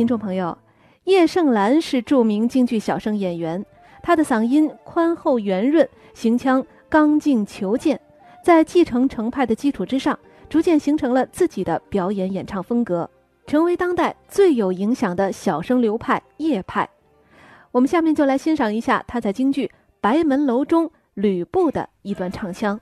听众朋友，叶盛兰是著名京剧小生演员，她的嗓音宽厚圆润，行腔刚劲遒健，在继承程派的基础之上，逐渐形成了自己的表演演唱风格，成为当代最有影响的小生流派叶派。我们下面就来欣赏一下她在京剧《白门楼》中吕布的一段唱腔。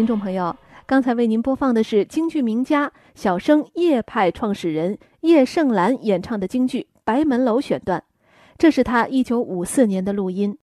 听众朋友，刚才为您播放的是京剧名家小生叶派创始人叶盛兰演唱的京剧《白门楼》选段，这是他一九五四年的录音。